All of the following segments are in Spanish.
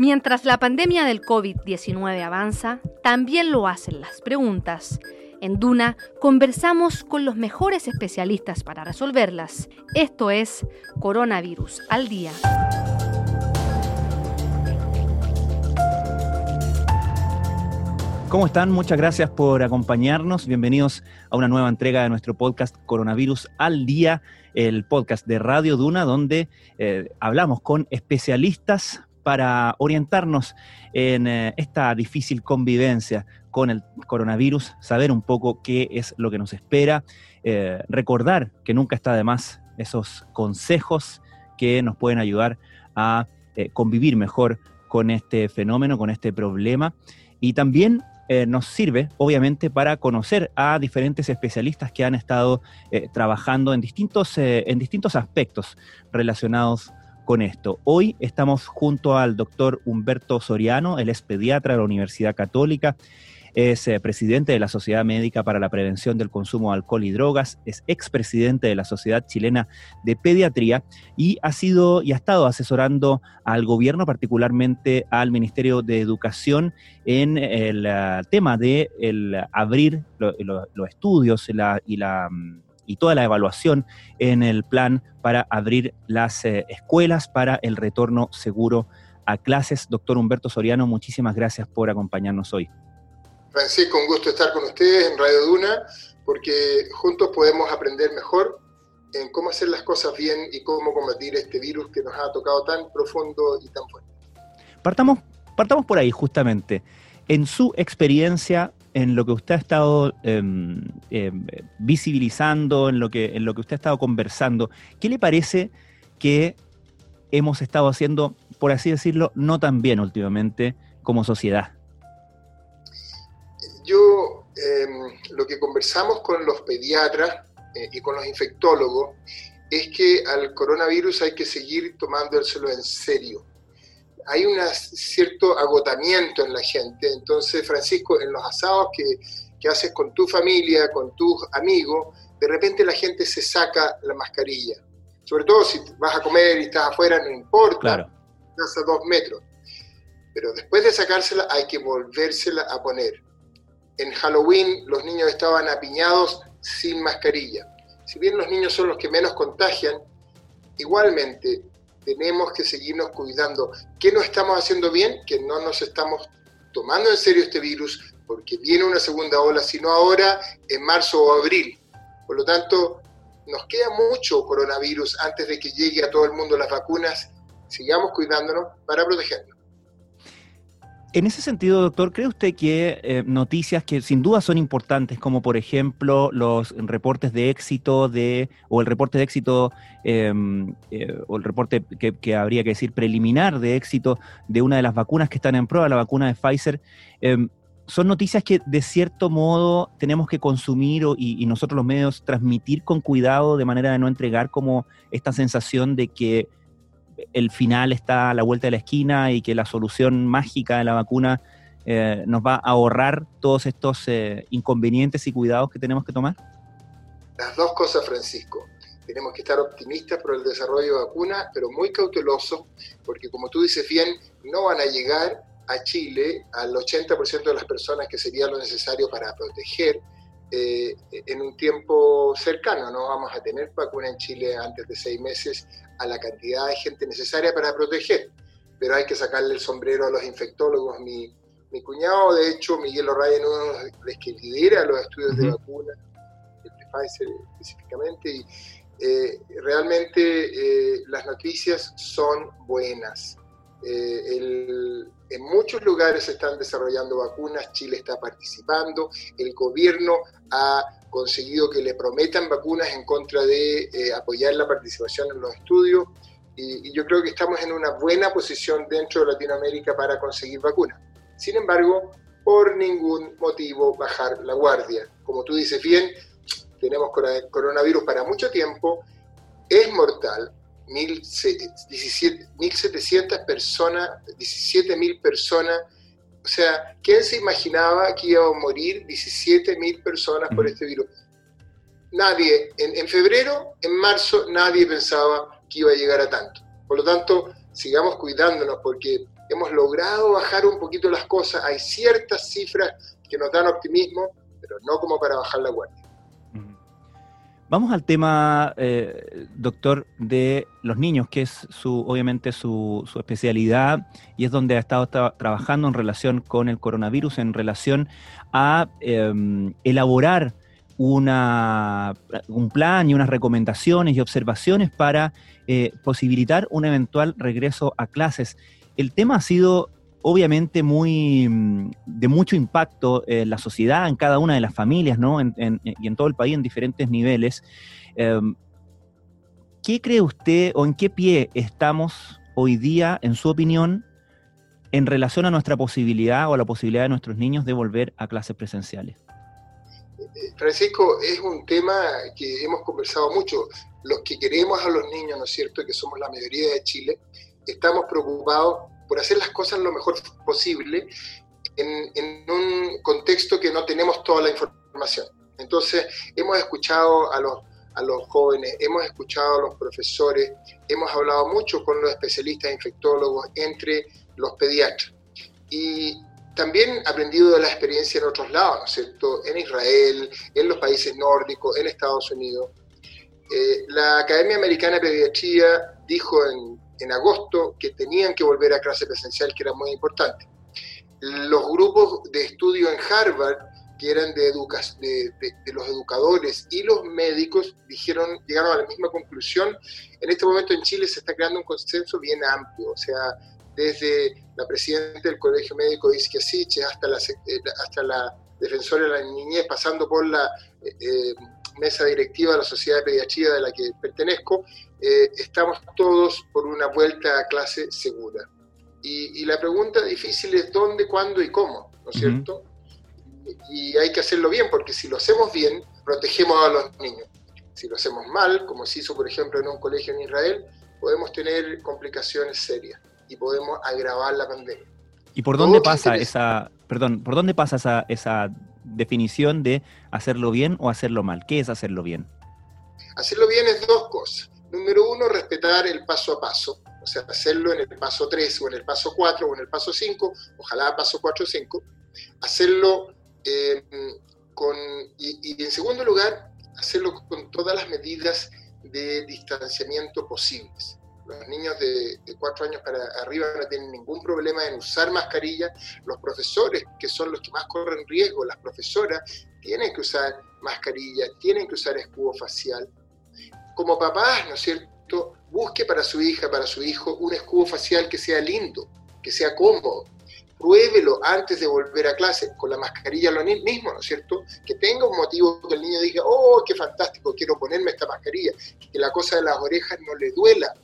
Mientras la pandemia del COVID-19 avanza, también lo hacen las preguntas. En Duna conversamos con los mejores especialistas para resolverlas. Esto es Coronavirus al Día. ¿Cómo están? Muchas gracias por acompañarnos. Bienvenidos a una nueva entrega de nuestro podcast Coronavirus al Día, el podcast de Radio Duna, donde eh, hablamos con especialistas para orientarnos en eh, esta difícil convivencia con el coronavirus, saber un poco qué es lo que nos espera, eh, recordar que nunca está de más esos consejos que nos pueden ayudar a eh, convivir mejor con este fenómeno, con este problema. Y también nos sirve, obviamente, para conocer a diferentes especialistas que han estado trabajando en distintos, en distintos aspectos relacionados con esto. Hoy estamos junto al doctor Humberto Soriano, él es pediatra de la Universidad Católica, es eh, presidente de la Sociedad Médica para la Prevención del Consumo de Alcohol y Drogas, es expresidente de la Sociedad Chilena de Pediatría y ha sido y ha estado asesorando al gobierno, particularmente al Ministerio de Educación, en el uh, tema de el abrir lo, los estudios la, y la mm, y toda la evaluación en el plan para abrir las eh, escuelas para el retorno seguro a clases. Doctor Humberto Soriano, muchísimas gracias por acompañarnos hoy. Francisco, un gusto estar con ustedes en Radio Duna, porque juntos podemos aprender mejor en cómo hacer las cosas bien y cómo combatir este virus que nos ha tocado tan profundo y tan fuerte. Partamos, partamos por ahí, justamente. En su experiencia, en lo que usted ha estado eh, eh, visibilizando, en lo, que, en lo que usted ha estado conversando, ¿qué le parece que hemos estado haciendo, por así decirlo, no tan bien últimamente como sociedad? Yo, eh, lo que conversamos con los pediatras eh, y con los infectólogos es que al coronavirus hay que seguir tomándoselo en serio hay un cierto agotamiento en la gente. Entonces, Francisco, en los asados que, que haces con tu familia, con tus amigos, de repente la gente se saca la mascarilla. Sobre todo si vas a comer y estás afuera, no importa, claro. estás a dos metros. Pero después de sacársela hay que volvérsela a poner. En Halloween los niños estaban apiñados sin mascarilla. Si bien los niños son los que menos contagian, igualmente tenemos que seguirnos cuidando. ¿Qué no estamos haciendo bien? Que no nos estamos tomando en serio este virus porque viene una segunda ola, sino ahora en marzo o abril. Por lo tanto, nos queda mucho coronavirus antes de que llegue a todo el mundo las vacunas. Sigamos cuidándonos para protegernos. En ese sentido, doctor, ¿cree usted que eh, noticias que sin duda son importantes, como por ejemplo los reportes de éxito de, o el reporte de éxito, eh, eh, o el reporte que, que, habría que decir preliminar de éxito de una de las vacunas que están en prueba, la vacuna de Pfizer, em, son noticias que de cierto modo tenemos que consumir o, y, y nosotros los medios transmitir con cuidado de manera de no entregar como esta sensación de que el final está a la vuelta de la esquina y que la solución mágica de la vacuna eh, nos va a ahorrar todos estos eh, inconvenientes y cuidados que tenemos que tomar? Las dos cosas, Francisco. Tenemos que estar optimistas por el desarrollo de vacunas, pero muy cautelosos, porque como tú dices bien, no van a llegar a Chile al 80% de las personas que sería lo necesario para proteger eh, en un tiempo cercano. No vamos a tener vacuna en Chile antes de seis meses a la cantidad de gente necesaria para proteger. Pero hay que sacarle el sombrero a los infectólogos. Mi, mi cuñado, de hecho, Miguel O'Ryan, uno de los que lidera los estudios uh -huh. de vacuna, el de Pfizer específicamente, y eh, realmente eh, las noticias son buenas. Eh, el, en muchos lugares se están desarrollando vacunas, Chile está participando, el gobierno ha conseguido que le prometan vacunas en contra de eh, apoyar la participación en los estudios y, y, yo creo que estamos en una buena posición dentro de Latinoamérica para conseguir vacunas. Sin embargo, por ningún motivo bajar la guardia. Como tú dices bien, tenemos coronavirus para mucho tiempo, es mortal, 1.700 personas, 17.000 personas. O sea, ¿quién se imaginaba que iba a morir 17.000 personas por este virus? Nadie. En, en, febrero, en marzo, nadie pensaba que iba a llegar a tanto. Por lo tanto, sigamos cuidándonos porque hemos logrado bajar un poquito las cosas, hay ciertas cifras que nos dan optimismo, pero no como para bajar la guardia. Vamos al tema, eh, doctor, de los niños, que es su, obviamente su, especialidad y es donde ha estado trabajando en relación con el coronavirus, en relación a em, elaborar una, un plan y unas recomendaciones y observaciones para eh, posibilitar un eventual regreso a clases. El tema ha sido obviamente muy mm, de mucho impacto en la sociedad, en cada una de las familias, ¿no? y en todo el país en diferentes niveles. Em, ¿Qué cree usted o en qué pie estamos hoy día, en su opinión, en relación a nuestra posibilidad o a la posibilidad de nuestros niños de volver a clases presenciales? Eh, Francisco, es un tema que hemos conversado mucho. Los que queremos a los niños, ¿no es cierto?, que somos la mayoría de Chile, estamos preocupados por hacer las cosas lo mejor posible en, un contexto que no tenemos toda la información. Entonces, hemos escuchado a los, a los jóvenes, hemos escuchado a los profesores, hemos hablado mucho con los especialistas infectólogos, entre los pediatras. Y también aprendido de la experiencia en otros lados, ¿no es cierto? En Israel, en los países nórdicos, en Estados Unidos. Eh, la Academia Americana de Pediatría dijo en en agosto que tenían que volver a clase presencial, que era muy importante. Los grupos de estudio en Harvard, que eran de, de, los educadores y los médicos, dijeron, llegaron a la misma conclusión. En este momento en Chile se está creando un consenso bien amplio, o sea, desde la presidenta del Colegio Médico Isquia hasta la, eh, hasta la defensora de la niñez, pasando por la eh, eh, mesa directiva de la Sociedad de Pediatría de la que pertenezco, eh, estamos todos por una vuelta a clase segura. Y, la pregunta difícil es dónde, cuándo y cómo, ¿no es cierto? Y hay que hacerlo bien, porque si lo hacemos bien, protegemos a los niños. Si lo hacemos mal, como se hizo, por ejemplo, en un colegio en Israel, podemos tener complicaciones serias y podemos agravar la pandemia. ¿Y por dónde pasa esa, perdón, por dónde pasa esa, esa definición de hacerlo bien o hacerlo mal? ¿Qué es hacerlo bien? Hacerlo bien es dos cosas. Número uno, respetar el paso a paso, o sea, hacerlo en el paso 3 o en el paso 4 o en el paso 5, ojalá paso 4 o 5, hacerlo eh, con, y, en segundo lugar, hacerlo con todas las medidas de distanciamiento posibles. Los niños de, de 4 años para arriba no tienen ningún problema en usar mascarilla. Los profesores, que son los que más corren riesgo, las profesoras, tienen que usar mascarilla, tienen que usar escudo facial como papás, ¿no es cierto?, busque para su hija, para su hijo, un escudo facial que sea lindo, que sea cómodo. Pruébelo antes de volver a clase, con la mascarilla lo mismo, ¿no es cierto? Que tenga un motivo que el niño diga, oh, qué fantástico, quiero ponerme esta mascarilla, que la cosa de las orejas no le duela,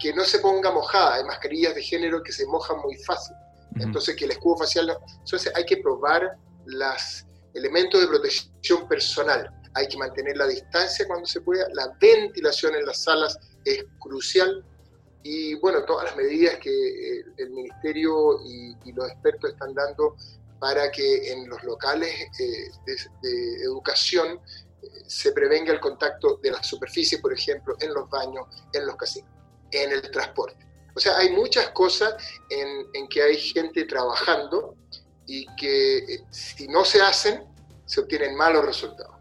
que no se ponga mojada. Hay mascarillas de género que se mojan muy fácil. Entonces, que el escudo facial. Entonces, hay que probar los elementos de protección personal hay que mantener la distancia cuando se pueda, la ventilación en las salas es crucial y bueno, todas las medidas que eh, el Ministerio y, los expertos están dando para que en los locales eh, de, educación eh, se prevenga el contacto de las superficies, por ejemplo, en los baños, en los casinos, en el transporte. O sea, hay muchas cosas en, en que hay gente trabajando y que si no se hacen, se obtienen malos resultados.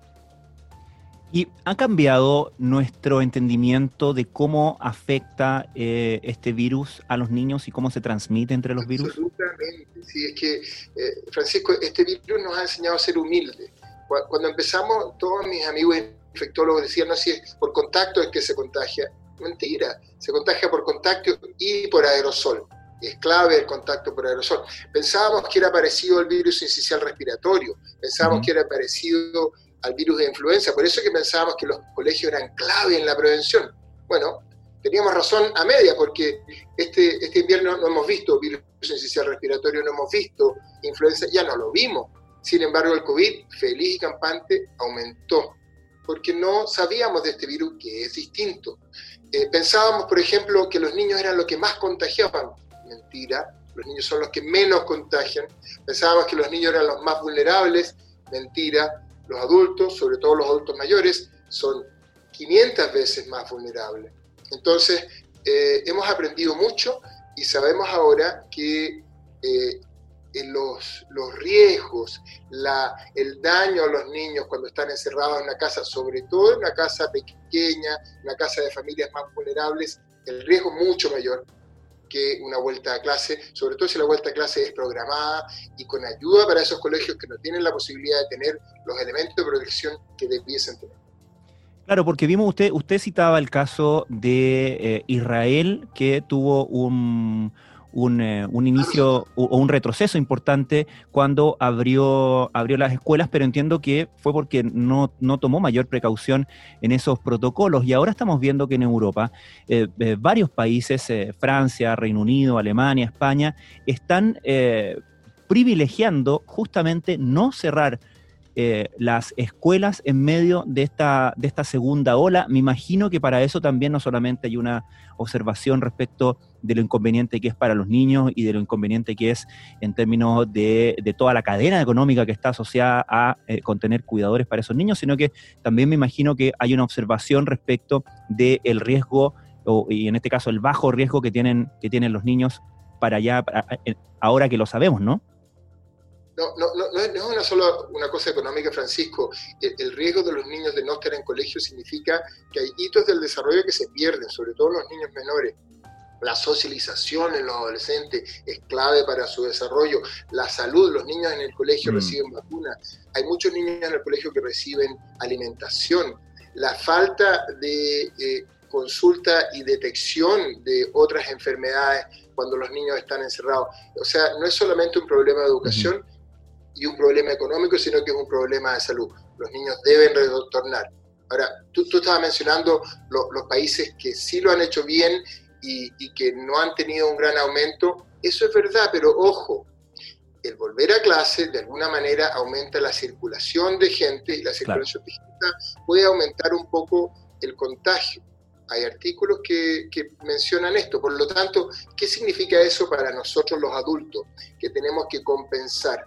¿Y ha cambiado nuestro entendimiento de cómo afecta eh, este virus a los niños y cómo se transmite entre los virus? Absolutamente, sí, es que, eh, Francisco, este virus nos ha enseñado a ser humildes. Cuando empezamos, todos mis amigos infectólogos decían, no, si es por contacto es que se contagia. Mentira, se contagia por contacto y por aerosol. Es clave el contacto por aerosol. Pensábamos que era parecido al virus incisional respiratorio, pensábamos que era parecido al virus de influenza. Por eso que pensábamos que los colegios eran clave en la prevención. Bueno, teníamos razón a media, porque este, este invierno no hemos visto virus esencial respiratorio, no hemos visto influenza, ya no lo vimos. Sin embargo, el COVID, feliz y campante, aumentó, porque no sabíamos de este virus que es distinto. Eh, pensábamos, por ejemplo, que los niños eran los que más contagiaban. Mentira, los niños son los que menos contagian. Pensábamos que los niños eran los más vulnerables. Mentira, los adultos, sobre todo los adultos mayores, son 500 veces más vulnerables. Entonces, eh, hemos aprendido mucho Y sabemos ahora que eh, los, los, riesgos, la, el daño a los niños cuando están encerrados en una casa, sobre todo en una casa pequeña, una casa de familias más vulnerables, el riesgo mucho mayor que una vuelta a clase, sobre todo si la vuelta a clase es programada y con ayuda para esos colegios que no tienen la posibilidad de tener los elementos de protección que debiesen tener. Claro, porque vimos usted, usted citaba el caso de eh, Israel que tuvo un, un, eh, un inicio o, un retroceso importante cuando abrió, abrió las escuelas, pero entiendo que fue porque no, no tomó mayor precaución en esos protocolos. Y ahora estamos viendo que en Europa eh, eh, varios países, Francia, Reino Unido, Alemania, España, están privilegiando justamente no cerrar las escuelas en medio de esta, de esta segunda ola. Me imagino que para eso también no solamente hay una observación respecto de lo inconveniente que es para los niños y de lo inconveniente que es en términos de, toda la cadena económica que está asociada a eh, contener cuidadores para esos niños, sino que también me imagino que hay una observación respecto del riesgo, y en este caso el bajo riesgo que tienen, que tienen los niños para allá, ahora que lo sabemos, ¿no? No, no, no, es, una solo una cosa económica, Francisco. El, riesgo de los niños de no estar en colegio significa que hay hitos del desarrollo que se pierden, sobre todo los niños menores. La socialización en los adolescentes es clave para su desarrollo. La salud, los niños en el colegio mm. reciben vacunas. Hay muchos niños en el colegio que reciben alimentación. La falta de eh, consulta y detección de otras enfermedades cuando los niños están encerrados. O sea, no es solamente un problema de educación, y un problema económico, sino que es un problema de salud. Los niños deben retornar. Ahora, tú, tú estabas mencionando los países que sí lo han hecho bien y, y, que no han tenido un gran aumento. Eso es verdad, pero ojo, el volver a clase de alguna manera aumenta la circulación de gente y la circulación de gente puede aumentar un poco el contagio. Hay artículos que, que, mencionan esto. Por lo tanto, ¿qué significa eso para nosotros los adultos? Que tenemos que compensar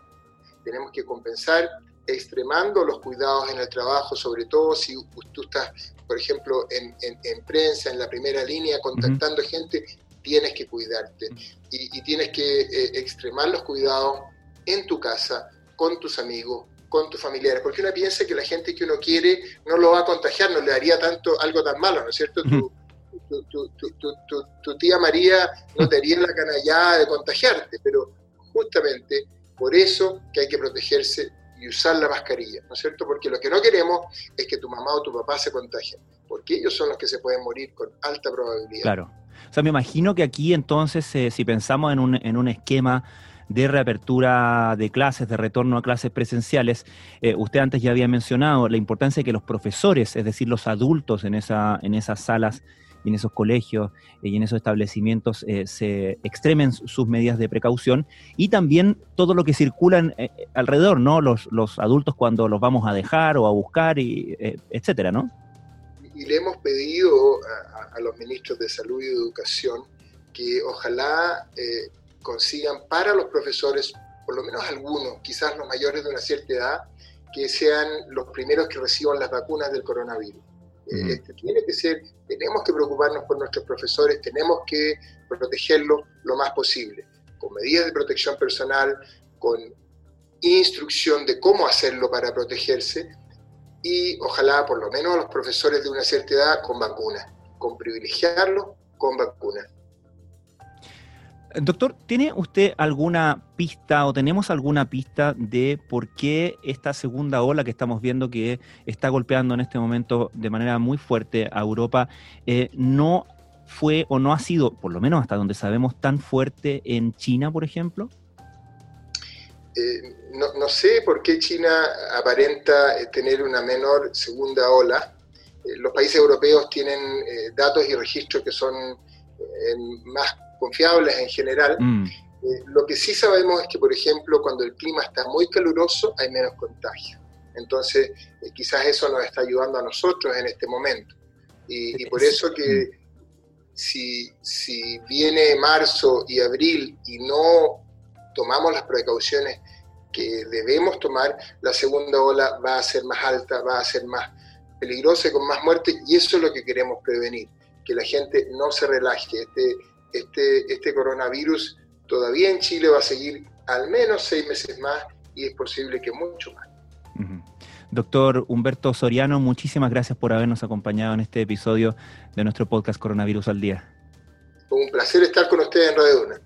tenemos que compensar extremando los cuidados en el trabajo, sobre todo si tú estás, por ejemplo, en, en, prensa, en la primera línea, contactando gente, tienes que cuidarte. Y, tienes que eh, extremar los cuidados en tu casa, con tus amigos, con tus familiares, porque uno piensa que la gente que uno quiere no lo va a contagiar, no le haría tanto algo tan malo, ¿no es cierto? tu, tu, tu, tu, tía María no te haría la canallada de contagiarte, pero justamente por eso que hay que protegerse y usar la mascarilla, ¿no es cierto? Porque lo que no queremos es que tu mamá o tu papá se contagien, porque ellos son los que se pueden morir con alta probabilidad. Claro. O sea, me imagino que aquí entonces, eh, si pensamos en un, en un esquema de reapertura de clases, de retorno a clases presenciales. Eh, usted antes ya había mencionado la importancia de que los profesores, es decir, los adultos en, esa, en esas salas y en esos colegios eh, y en esos establecimientos eh, se extremen sus medidas de precaución y también todo lo que circula eh, alrededor, ¿no? Los, los adultos cuando los vamos a dejar o a buscar, y, etcétera, ¿no? Y le hemos pedido a, los ministros de Salud y Educación que ojalá consigan para los profesores, por lo menos algunos, quizás los mayores de una cierta edad, que sean los primeros que reciban las vacunas del coronavirus. Este, tiene que ser, tenemos que preocuparnos por nuestros profesores, tenemos que protegerlos lo más posible, con medidas de protección personal, con instrucción de cómo hacerlo para protegerse y ojalá por lo menos a los profesores de una cierta edad con vacunas, con privilegiarlos con vacunas. Doctor, ¿tiene usted alguna pista o tenemos alguna pista de por qué esta segunda ola que estamos viendo que está golpeando en este momento de manera muy fuerte a Europa eh, no fue o no ha sido, por lo menos hasta donde sabemos, tan fuerte en China, por ejemplo? Eh, no, sé por qué China aparenta eh, tener una menor segunda ola. los países europeos tienen datos y registros que son más confiables en general. Mm. Eh, lo que sí sabemos es que, por ejemplo, cuando el clima está muy caluroso hay menos contagio. Entonces, eh, quizás eso nos está ayudando a nosotros en este momento. Y, por eso que si, si viene marzo y abril y no tomamos las precauciones que debemos tomar, la segunda ola va a ser más alta, va a ser más peligrosa y con más muerte, y eso es lo que queremos prevenir, que la gente no se relaje, este, este coronavirus todavía en Chile va a seguir al menos seis meses más y es posible que mucho más. Doctor Humberto Soriano, muchísimas gracias por habernos acompañado en este episodio de nuestro podcast Coronavirus al Día. Un placer estar con ustedes en Radio Duna.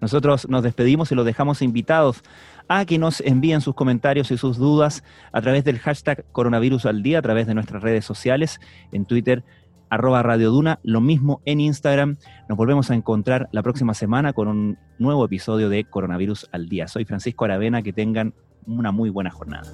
Nosotros nos despedimos y los dejamos invitados a que nos envíen sus comentarios y sus dudas a través del hashtag coronavirus al día, a través de nuestras redes sociales, en Twitter, arroba Radio Duna, lo mismo en Instagram. Nos volvemos a encontrar la próxima semana con un nuevo episodio de Coronavirus al Día. Soy Francisco Aravena, que tengan una muy buena jornada.